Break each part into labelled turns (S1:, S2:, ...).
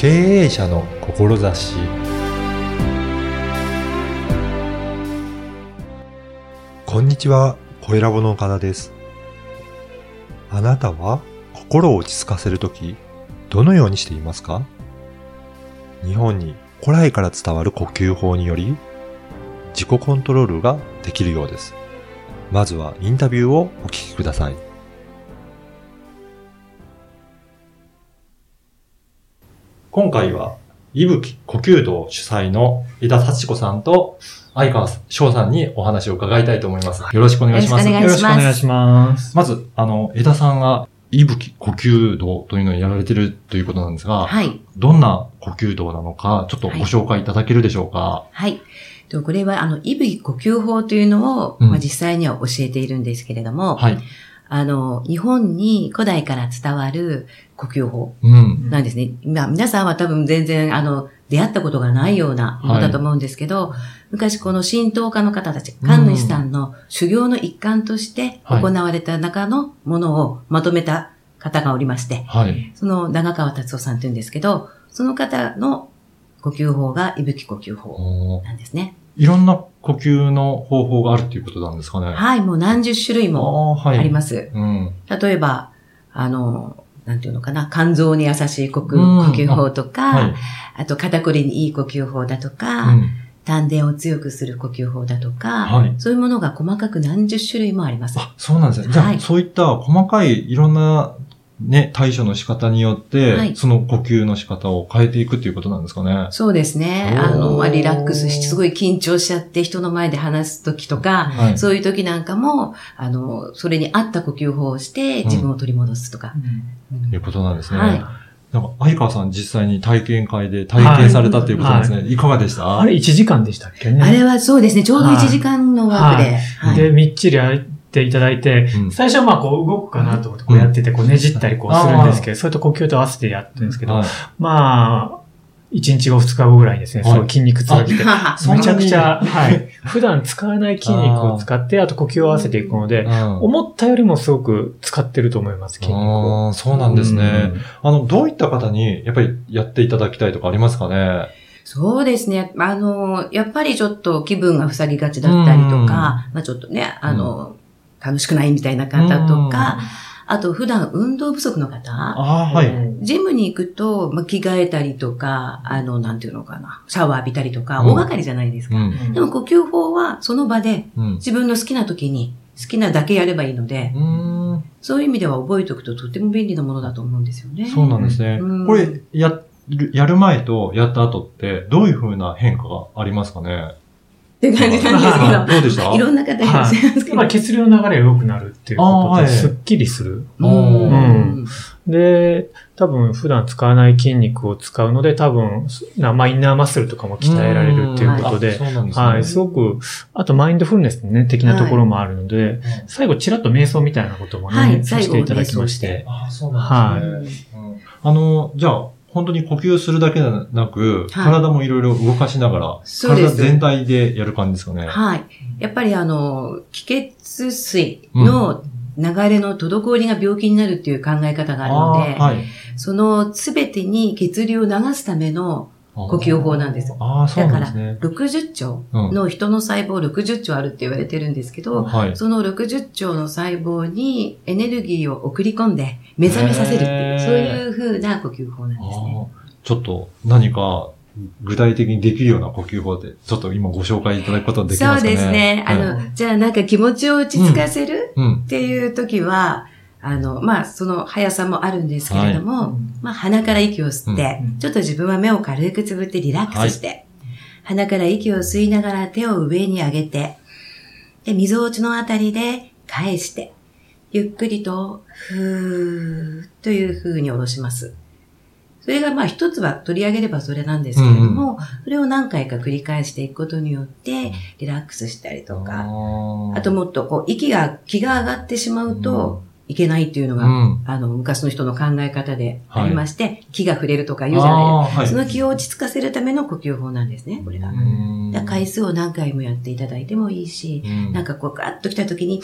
S1: 経営者の志こんにちは、声ラボの岡田です。あなたは心を落ち着かせるとき、どのようにしていますか？日本に古来から伝わる呼吸法により、自己コントロールができるようです。まずはインタビューをお聞きください。今回は、いぶき呼吸道主催の枝幸子さんと相川翔さんにお話を伺いたいと思います。よろしくお願いします。
S2: よろしくお願いします。
S1: まず、あの、枝さんが、いぶき呼吸道というのをやられてるということなんですが、
S2: はい。
S1: どんな呼吸道なのか、ちょっとご紹介いただけるでしょうか？
S2: はい。とこれは、あの、いぶき呼吸法というのを、
S1: うん
S2: まあ、実際には教えているんですけれども、
S1: はい。
S2: あの、日本に古代から伝わる呼吸法
S1: うん。
S2: なんですね。まあ、皆さんは多分全然、あの、出会ったことがないようなものだと思うんですけど、昔この神道家の方たち、神主さんの修行の一環として
S1: はい
S2: 行われた中のものをまとめた方がおりまして、
S1: はい。
S2: その長川達夫さんというんですけど、その方の呼吸法がいぶき呼吸法なんですね。
S1: いろんな呼吸の方法があるっていうことなんですかね。
S2: はい、もう何十種類も
S1: あ
S2: ります。
S1: うん。
S2: 例えば、あの、なんていうのかな、肝臓に優しい呼吸法とか、
S1: はい。
S2: あと肩こりにいい呼吸法だとか、
S1: うん。
S2: 丹田を強くする呼吸法だとか、
S1: はい
S2: そういうものが細かく何十種類もあります。
S1: あ、そうなんですね。じゃあ、
S2: はい
S1: そういった細かいいろんなね、対処の仕方によって、
S2: はい
S1: その呼吸の仕方を変えていくっていうことなんですかね。
S2: そうですね。あの、まあリラックスして、すごい緊張しちゃって人の前で話すときとか、
S1: はい。
S2: そういう時なんかも、あの、それに合った呼吸法をして自分を取り戻すとか。うん
S1: いうことなんですね。
S2: はい
S1: なんか、相川さん実際に体験会で体験されたっていうことなんですね。い、かがでした？
S3: あれ1時間でしたっけね。
S2: あれはそうですね、ちょうど1時間のワークで。はい
S3: で、みっちりやっていただいて、
S1: うん。
S3: 最初はまあこう動くかなと思ってこうやってて、こうねじったりこうするんですけど、それと呼吸と合わせてやってるんですけど、
S1: はい。
S3: まあ、1日後2日後ぐらいにですね、
S1: はい。
S3: そう筋肉痛が来て、めちゃくちゃ、はい。普段使わない筋肉を使って、あと呼吸を合わせていくので、
S1: うん。
S3: 思ったよりもすごく使ってると思います、筋肉を。
S1: そうなんですね。
S3: うん。
S1: あの、どういった方に、やっぱりやっていただきたいとかありますかね？
S2: そうですね。あの、やっぱりちょっと気分が塞ぎがちだったりとか、まあちょっとね、あの、楽しくないみたいな方とか、あと普段運動不足の方、
S1: はい。
S2: ジムに行くと、まあ、着替えたりとか、あの、なんていうのかな、シャワー浴びたりとか、
S1: うん
S2: 大掛かりじゃないですか。
S1: うん。
S2: でも呼吸法はその場で
S1: うん。
S2: 自分の好きな時に好きなだけやればいいので、
S1: うん
S2: そういう意味では覚えておくととても便利なものだと思うんですよね。
S1: そうなんですね。
S2: うん
S1: これ、やる、やる前とやった後って、どういう風な変化がありますかね？
S2: って感じなんですけど。
S1: どうでした？
S2: いろんな方いらっしゃいますけど。
S3: まあ血流の流れが良くなるっていうこと
S1: あーはい。
S3: と、す。っきりする。
S2: う
S1: うん。
S2: ん。
S3: で、多分普段使わない筋肉を使うので、多分、なまあ、インナーマッスルとかも鍛えられるっていうことで、
S1: あそうなんですね。
S3: はい、すごく、あとマインドフルネスね、的なところもあるので、最後ちらっと瞑想みたいなこともね、
S2: はい。
S3: させていただきまして。
S1: あそうなんですね。うん。あの、じゃあ、本当に呼吸するだけではなく、
S2: はい
S1: 体もいろいろ動かしながら、体全体でやる感じですかね。
S2: はい。やっぱりあの、気血水の流れの滞りが病気になるっていう考え方があるので、
S1: あーはい。
S2: そのすべてに血流を流すための呼吸法なんです。
S1: ああ、そうですね。
S2: 60兆
S1: うん
S2: の人の細胞60兆あるって言われてるんですけど、
S1: はい。
S2: その60兆の細胞にエネルギーを送り込んで目覚めさせるっていう、そういう風な呼吸法なんですね。
S1: ちょっと何か具体的にできるような呼吸法で、ちょっと今ご紹介いただくことできますかね？
S2: そうですね。あの、
S1: はい
S2: じゃあなんか気持ちを落ち着かせる、
S1: うん。
S2: っていう時は、あの、まあ、その速さもあるんですけれども、まあ、鼻から息を吸って、
S3: うん
S2: ちょっと自分は目を軽くつぶってリラックスして、鼻から息を吸いながら手を上に上げて、で、溝落ちのあたりで返して、ゆっくりと、ふーという風に下ろします。それがまあ一つは取り上げればそれなんですけれども、それを何回か繰り返していくことによって、リラックスしたりとか、
S1: あ
S2: あともっとこう、息が、気が上がってしまうといけないっていうのが、
S1: うん。
S2: あの、昔の人の考え方で
S1: はい
S2: ありまして、気が触れるとか言うじゃないですか。
S1: はい
S2: その気を落ち着かせるための呼吸法なんですね、これが。回数を何回もやっていただいてもいいし、
S1: うん
S2: なんかこう、ガーッと来た時に、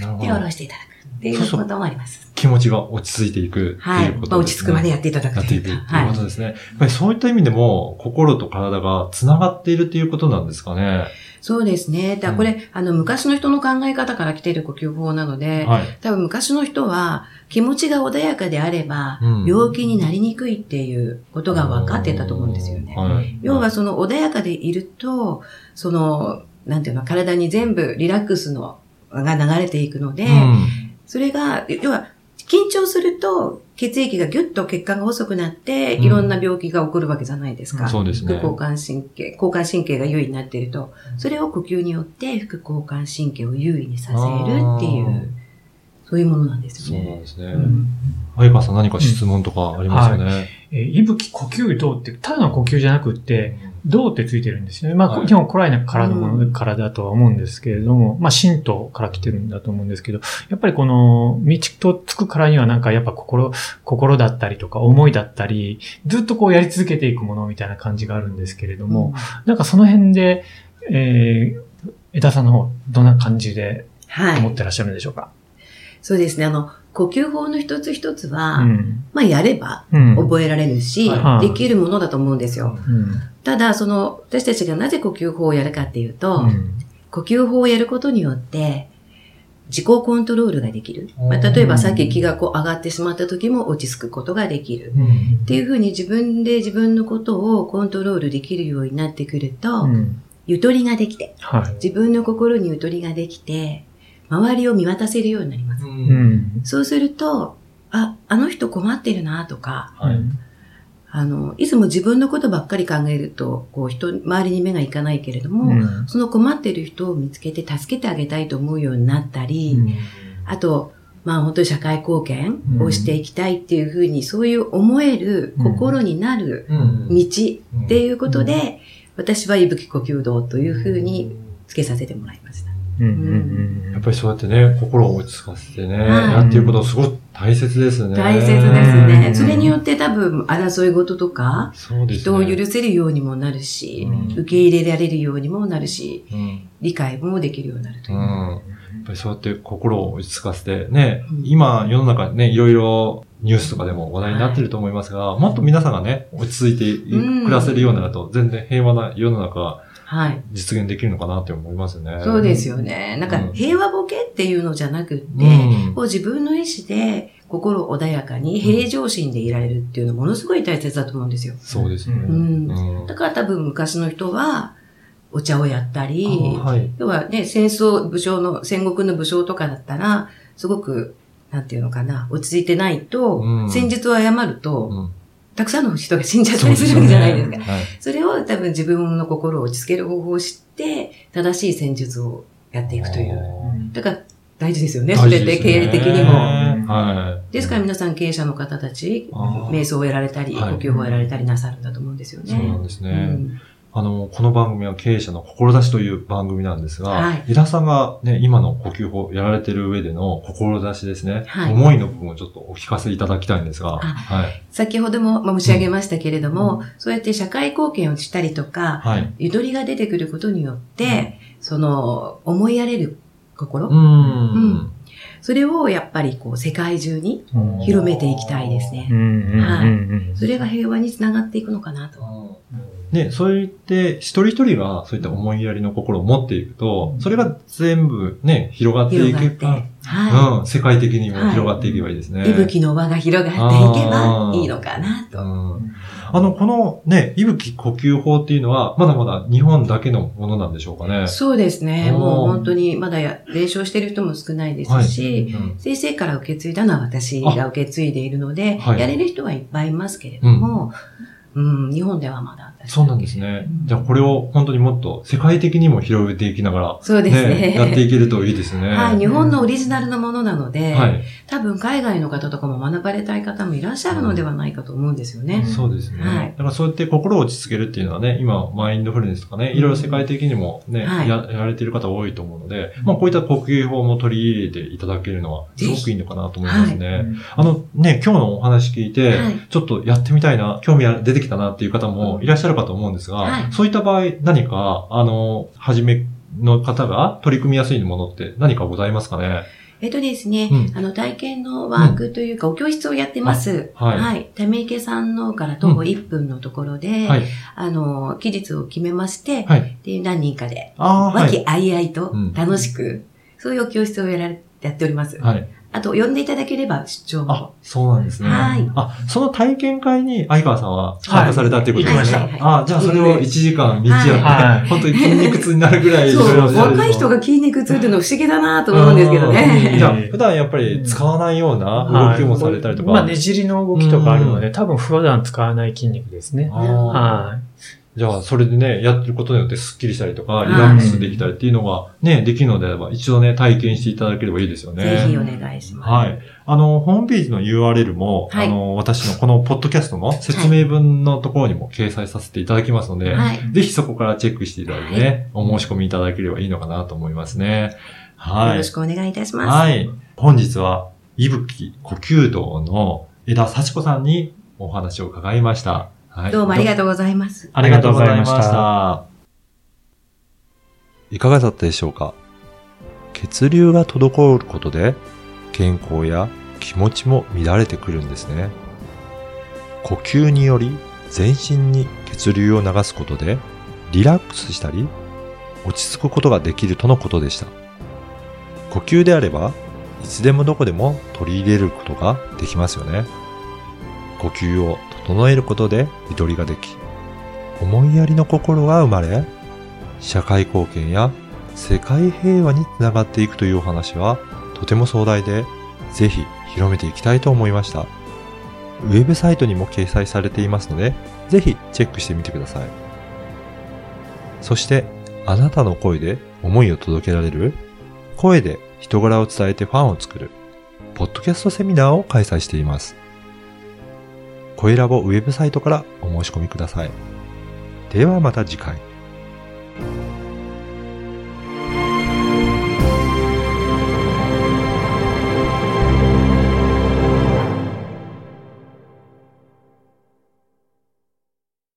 S1: なるほ
S2: で、下ろ
S1: ど。
S2: していただくっていうこともあります。
S1: 気持ちが落ち着いていくって
S2: はいい。
S1: うこ
S2: まあ、
S1: とですね。
S2: 落ち着くまでやっていただく
S1: やっていくっていう
S2: は
S1: ことですね。やっぱりそういった意味でも、心と体が繋がっているっていうことなんですかね。
S2: そうですね。だからこれ、あの、昔の人の考え方から来ている呼吸法なので、
S1: はい。
S2: 多分昔の人は気持ちが穏やかであれば、
S1: うん
S2: 病気になりにくいっていうことが分かってたと思うんですよね。
S1: はい。
S2: 要はその穏やかでいると、その、なんていうの、体に全部リラックスのが流れていくので、
S1: うん
S2: それが、要は、緊張すると血液がギュッと血管が細くなって、
S1: うん
S2: いろんな病気が起こるわけじゃないですか。
S1: そうですね
S2: 副交感神経、交感神経が優位になっていると、それを呼吸によって副交感神経を優位にさせるっていう、そういうものなんです
S1: そう
S2: よね。
S1: なんですね。
S2: うん
S1: 相川さん何か質問とかありますよね？
S3: えー、息吹呼吸道って、ただの呼吸じゃなくって、道ってついてるんですよね。まあ、
S1: はい
S3: 基本古来のからのもの、
S2: うん
S3: からだとは思うんですけれども、まあ、神道から来てるんだと思うんですけど、やっぱりこの、道とつくからにはなんかやっぱ心、心だったりとか思いだったり、ずっとこうやり続けていくものみたいな感じがあるんですけれども、なんかその辺で、えー、枝さんの方、どんな感じで
S2: はい。
S3: 思ってらっしゃるんでしょうか、
S2: そうですね。あの、呼吸法の一つ一つは、
S3: うん。
S2: まあ、やれば
S3: うん。
S2: 覚えられるし、
S3: はい
S2: できるものだと思うんですよ。
S3: うん。
S2: ただ、その、私たちがなぜ呼吸法をやるかっていうと、
S3: うん
S2: 呼吸法をやることによって、自己コントロールができる。まあ、
S1: うん
S2: 例えばさっき気がこう上がってしまった時も落ち着くことができる。
S1: うん
S2: っていうふうに自分で自分のことをコントロールできるようになってくると、
S3: うん。
S2: ゆとりができて、
S3: はい。
S2: 自分の心にゆとりができて、周りを見渡せるようになります。
S3: うん。
S2: そうすると、あ、あの人困ってるなとか、
S1: はい。
S2: あの、いつも自分のことばっかり考えると、こう人、周りに目がいかないけれども、
S3: うん
S2: その困ってる人を見つけて助けてあげたいと思うようになったり、あと、まあ本当に社会貢献をしていきたいっていうふうに、そういう思える
S3: うん
S2: 心になる
S1: うん
S2: 道っていうことで、私は息吹呼吸道というふうに付けさせてもらいました。
S3: うんうんうん
S1: やっぱりそうやってね、心を落ち着かせてね、
S2: はい
S1: やっていうことすごく大切ですね。
S2: 大切です
S3: うん。
S2: ねそれによって多分争い事とか、
S1: ね。
S2: 人を許せるようにもなるし、
S1: うん
S2: 受け入れられるようにもなるし、
S1: うん。
S2: 理解もできるようになるというう。
S1: ん。やっぱりそうやって心を落ち着かせて、ね、
S2: うん
S1: 今世の中ね、いろいろニュースとかでも話題になってると思いますが、もっと皆さんがね、落ち着いて暮らせるようになると、全然平和な世の中。実現できるのかなって思いますよね。
S2: そうですよね。なんか
S1: うん
S2: 平和ボケっていうのじゃなくって、
S1: うん
S2: こう自分の意思で心穏やかに平常心でいられるっていうのはものすごい大切だと思うんですよ。
S1: そうですね。
S2: うん
S1: うん
S2: だから多分昔の人はお茶をやったり、
S1: はい。
S2: 要はね、戦争、武将の、戦国の武将とかだったら、すごく、なんていうのかな、落ち着いてないと、
S1: うん
S2: 戦術を誤ると、
S1: うん
S2: たくさんの人が死んじゃったりするわけじゃないですか。
S1: はい。
S2: それを多分自分の心を落ち着ける方法を知って、正しい戦術をやっていくという。だから大事ですよね、それって経営的にも。
S1: は
S2: ですから皆さん経営者の方たち、瞑想をやられたり、呼
S1: はい
S2: 吸法をやられたりなさるんだと思うんですよ
S1: い。そうなん
S2: ね。
S1: ですね。
S2: うん
S1: あの、この番組は経営者の志という番組なんですが、
S2: はい
S1: 井田さんがね、今の呼吸法やられてる上での志ですね、
S2: はい
S1: 思いの部分をちょっとお聞かせいただきたいんですが、
S2: あ
S1: はい。
S2: 先ほどもまあ申し上げましたけれども、そうやって社会貢献をしたりとか、
S1: はい。
S2: ゆとりが出てくることによって、その、思いやれる心、
S1: うーん。
S2: それをやっぱりこう世界中に広めていきたいですね
S3: うん。うんうん
S2: はい
S3: うん
S2: それが平和につながっていくのかなと。
S1: ね、そう言って、一人一人がそういった思いやりの心を持っていくと、それが全部ね、広がってい。けば、
S2: は
S1: うん、世界的にも広がっていけばいいですね。
S2: い。息吹の輪が広がっていけばいいのかなと。
S1: うんあの、このね、息吹呼吸法っていうのは、まだまだ日本だけのものなんでしょうかね。
S2: そうですね。もう本当にまだや練習してる人も少ないですし、
S1: うん
S2: 先生から受け継いだのは私が受け継いでいるので、
S1: はい
S2: やれる人はいっぱいいますけれども、うん、日本ではまだ私
S1: そうなんですね
S2: うん。
S1: じゃあこれを本当にもっと世界的にも広げていきながら、
S2: そうですね。
S1: やっていけるといいですね。
S2: はい、日本のオリジナルのものなので、
S1: はい。
S2: 多分海外の方とかも学ばれたい方もいらっしゃるのではないかと思うんですよね。
S1: そうですね。
S2: はい
S1: だからそうやって心を落ち着けるっていうのはね、今、マインドフルネスとかね、いろいろ世界的にもね、
S2: はい
S1: ややられている方多いと思うので、まあこういった呼吸法も取り入れていただけるのはすごくいいのかなと思いますね。あのね、今日のお話聞いて、
S2: はい
S1: ちょっとやってみたいな、興味が出てきたなっていう方もいらっしゃるかと思うんですが、
S2: はい
S1: そういった場合何か、あの、初めの方が取り組みやすいものって何かございますかね？
S2: えっとですね、
S1: うん
S2: あの、体験のワークというか、お教室をやってます。
S1: あはい
S2: はい。ため池さんのから徒歩1分のところで、
S1: はい。
S2: あの、期日を決めまして、
S1: はい。
S2: で、何人かで、和気
S1: い。
S2: あいあいと
S1: うん
S2: 楽しく、そういうお教室をやられやっております。
S1: はい。
S2: あと、呼んでいただければ出張
S1: あ
S2: も。、
S1: そうなんですね。
S2: はい。
S1: あ、その体験会に相川さんは参加されたっていうことですか、
S3: はい。
S2: 行きました
S1: あ、じゃあそれを1時間道やって、
S3: はい。
S1: 本当に筋肉痛になるぐらいい
S2: そう、若い人が筋肉痛っていうの不思議だなと思うんですけど
S1: うん。
S2: ね。
S1: じゃあ、普段やっぱり使わないような動きもされたりとか。
S3: まあ、ねじりの動きとかあるので、多分普段使わない筋肉ですね。は
S1: じゃあ、それでね、やってることによってスッキリしたりとか、
S2: い
S1: リラックスできたりっていうのがね、できるのであれば、一度ね、体験していただければいいですよね。
S2: ぜひお願いします。
S1: はい。あの、ホームページの URL も、
S2: はい
S1: あの、私のこのポッドキャストの説明文のところにも掲載させていただきますので、
S2: はい。
S1: ぜひそこからチェックしていただいてね、お申し込みいただければいいのかなと思いますね。はい
S2: よろし。くお願いいたします。
S1: はい。本日は、いぶき呼吸道の枝幸子さんにお話を伺いました。はい。
S2: どうもありがとうございます。
S1: ありがとうございまし。
S3: ありがとうございま
S1: いかがだったでしょうか？血流が滞ることで健康や気持ちも乱れてくるんですね。呼吸により全身に血流を流すことでリラックスしたり落ち着くことができるとのことでした。呼吸であればいつでもどこでも取り入れることができますよね。呼吸を整えることでゆとりができ思いやりの心が生まれ、社会貢献や世界平和につながっていくというお話はとても壮大で、ぜひ広めていきたいと思いました。ウェブサイトにも掲載されていますので、ぜひチェックしてみてください。そして、あなたの声で思いを届けられる、声で人柄を伝えてファンを作る、ポッドキャストセミナーを開催しています。声ラボウェブサイトからお申し込みください。ではまた次回。